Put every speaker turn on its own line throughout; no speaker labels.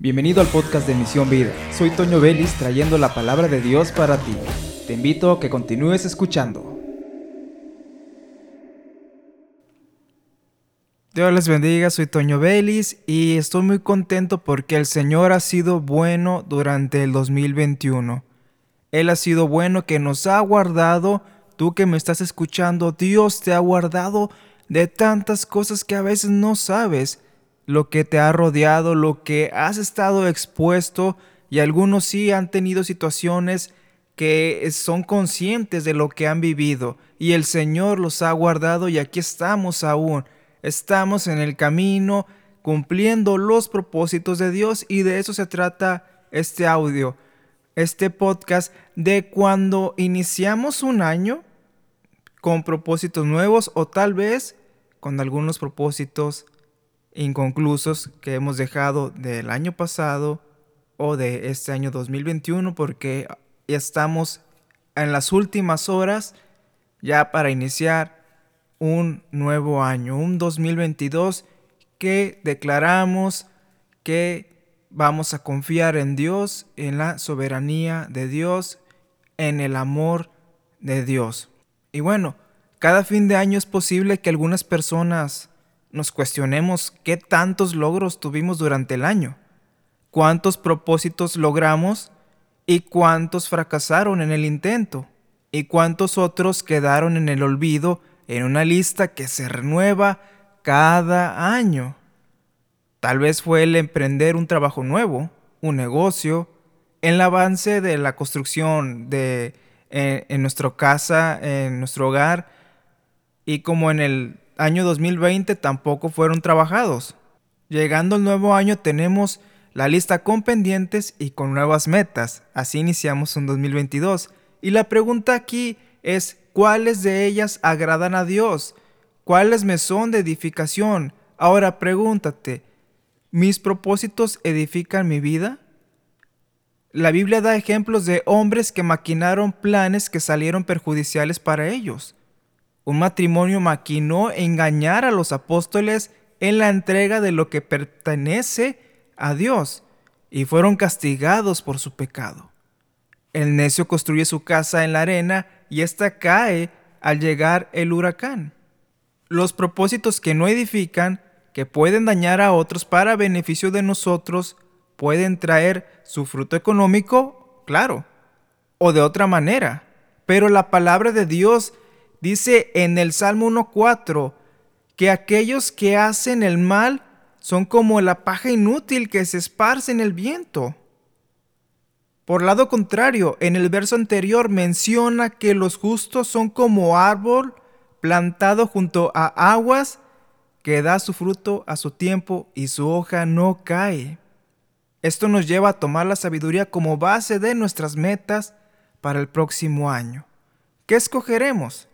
Bienvenido al podcast de Misión Vida. Soy Toño Vélez trayendo la palabra de Dios para ti. Te invito a que continúes escuchando. Dios les bendiga, soy Toño Vélez y estoy muy contento porque el Señor ha sido bueno durante el 2021. Él ha sido bueno que nos ha guardado, tú que me estás escuchando, Dios te ha guardado de tantas cosas que a veces no sabes lo que te ha rodeado, lo que has estado expuesto y algunos sí han tenido situaciones que son conscientes de lo que han vivido y el Señor los ha guardado y aquí estamos aún. Estamos en el camino cumpliendo los propósitos de Dios y de eso se trata este audio, este podcast de cuando iniciamos un año con propósitos nuevos o tal vez con algunos propósitos inconclusos que hemos dejado del año pasado o de este año 2021 porque ya estamos en las últimas horas ya para iniciar un nuevo año, un 2022 que declaramos que vamos a confiar en Dios, en la soberanía de Dios, en el amor de Dios. Y bueno, cada fin de año es posible que algunas personas nos cuestionemos qué tantos logros tuvimos durante el año, cuántos propósitos logramos y cuántos fracasaron en el intento, y cuántos otros quedaron en el olvido en una lista que se renueva cada año. Tal vez fue el emprender un trabajo nuevo, un negocio, el avance de la construcción de eh, en nuestra casa, en nuestro hogar, y como en el año 2020 tampoco fueron trabajados. Llegando el nuevo año tenemos la lista con pendientes y con nuevas metas. Así iniciamos un 2022. Y la pregunta aquí es, ¿cuáles de ellas agradan a Dios? ¿Cuáles me son de edificación? Ahora pregúntate, ¿mis propósitos edifican mi vida? La Biblia da ejemplos de hombres que maquinaron planes que salieron perjudiciales para ellos. Un matrimonio maquinó engañar a los apóstoles en la entrega de lo que pertenece a Dios y fueron castigados por su pecado. El necio construye su casa en la arena y ésta cae al llegar el huracán. Los propósitos que no edifican, que pueden dañar a otros para beneficio de nosotros, pueden traer su fruto económico, claro, o de otra manera. Pero la palabra de Dios Dice en el Salmo 1.4 que aquellos que hacen el mal son como la paja inútil que se esparce en el viento. Por lado contrario, en el verso anterior menciona que los justos son como árbol plantado junto a aguas que da su fruto a su tiempo y su hoja no cae. Esto nos lleva a tomar la sabiduría como base de nuestras metas para el próximo año. ¿Qué escogeremos?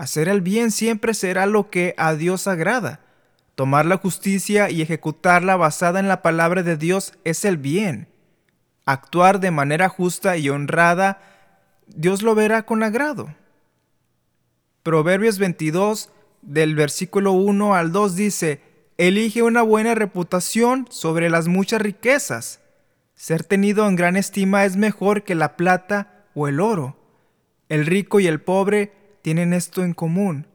Hacer el bien siempre será lo que a Dios agrada. Tomar la justicia y ejecutarla basada en la palabra de Dios es el bien. Actuar de manera justa y honrada, Dios lo verá con agrado. Proverbios 22, del versículo 1 al 2 dice, Elige una buena reputación sobre las muchas riquezas. Ser tenido en gran estima es mejor que la plata o el oro. El rico y el pobre tienen esto en común.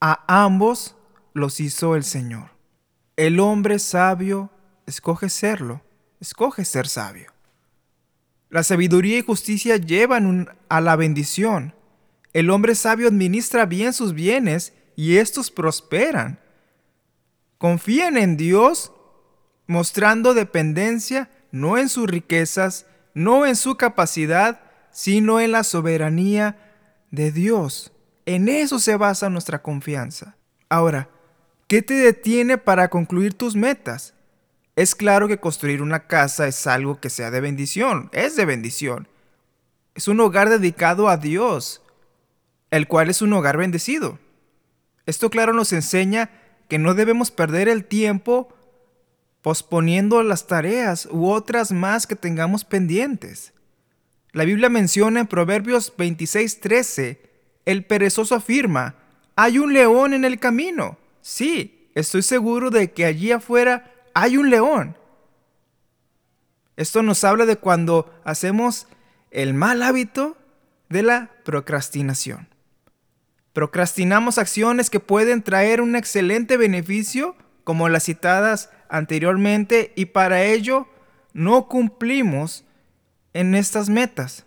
A ambos los hizo el Señor. El hombre sabio escoge serlo, escoge ser sabio. La sabiduría y justicia llevan a la bendición. El hombre sabio administra bien sus bienes y estos prosperan. Confíen en Dios, mostrando dependencia no en sus riquezas, no en su capacidad, sino en la soberanía de Dios. En eso se basa nuestra confianza. Ahora, ¿qué te detiene para concluir tus metas? Es claro que construir una casa es algo que sea de bendición, es de bendición. Es un hogar dedicado a Dios, el cual es un hogar bendecido. Esto claro nos enseña que no debemos perder el tiempo posponiendo las tareas u otras más que tengamos pendientes. La Biblia menciona en Proverbios 26:13 el perezoso afirma, hay un león en el camino. Sí, estoy seguro de que allí afuera hay un león. Esto nos habla de cuando hacemos el mal hábito de la procrastinación. Procrastinamos acciones que pueden traer un excelente beneficio, como las citadas anteriormente, y para ello no cumplimos en estas metas.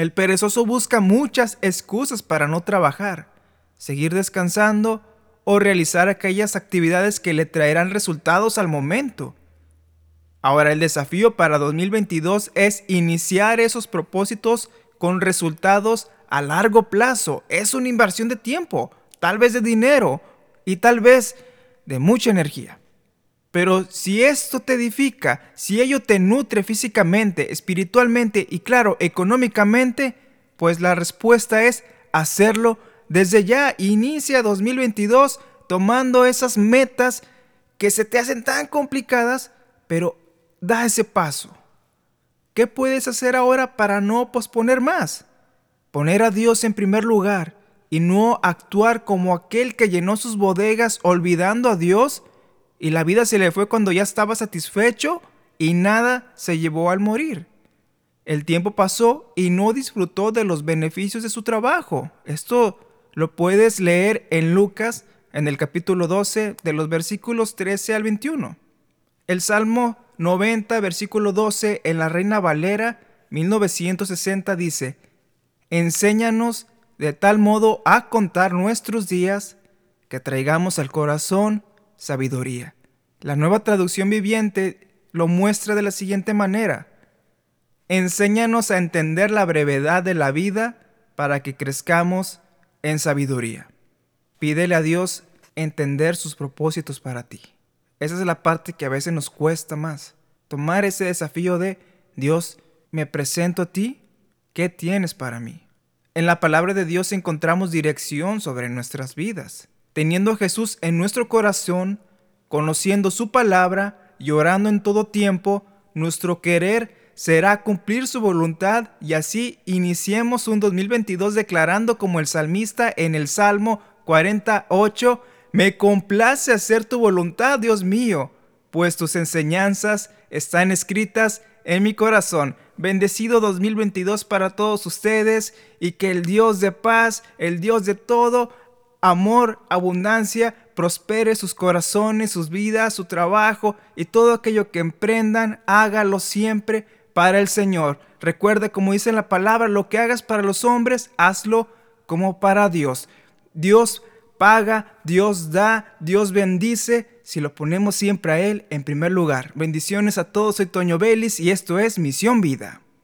El perezoso busca muchas excusas para no trabajar, seguir descansando o realizar aquellas actividades que le traerán resultados al momento. Ahora el desafío para 2022 es iniciar esos propósitos con resultados a largo plazo. Es una inversión de tiempo, tal vez de dinero y tal vez de mucha energía. Pero si esto te edifica, si ello te nutre físicamente, espiritualmente y claro, económicamente, pues la respuesta es hacerlo desde ya. Inicia 2022 tomando esas metas que se te hacen tan complicadas, pero da ese paso. ¿Qué puedes hacer ahora para no posponer más? Poner a Dios en primer lugar y no actuar como aquel que llenó sus bodegas olvidando a Dios y la vida se le fue cuando ya estaba satisfecho y nada se llevó al morir. El tiempo pasó y no disfrutó de los beneficios de su trabajo. Esto lo puedes leer en Lucas en el capítulo 12 de los versículos 13 al 21. El Salmo 90, versículo 12 en la Reina Valera 1960 dice, Enséñanos de tal modo a contar nuestros días que traigamos al corazón sabiduría. La nueva traducción viviente lo muestra de la siguiente manera. Enséñanos a entender la brevedad de la vida para que crezcamos en sabiduría. Pídele a Dios entender sus propósitos para ti. Esa es la parte que a veces nos cuesta más. Tomar ese desafío de Dios, me presento a ti, ¿qué tienes para mí? En la palabra de Dios encontramos dirección sobre nuestras vidas. Teniendo a Jesús en nuestro corazón, conociendo su palabra y orando en todo tiempo, nuestro querer será cumplir su voluntad y así iniciemos un 2022 declarando como el salmista en el Salmo 48, me complace hacer tu voluntad, Dios mío, pues tus enseñanzas están escritas en mi corazón. Bendecido 2022 para todos ustedes y que el Dios de paz, el Dios de todo, amor, abundancia, prospere sus corazones, sus vidas, su trabajo y todo aquello que emprendan, hágalo siempre para el Señor. Recuerde, como dice en la palabra, lo que hagas para los hombres, hazlo como para Dios. Dios paga, Dios da, Dios bendice, si lo ponemos siempre a Él en primer lugar. Bendiciones a todos, soy Toño Vélez y esto es Misión Vida.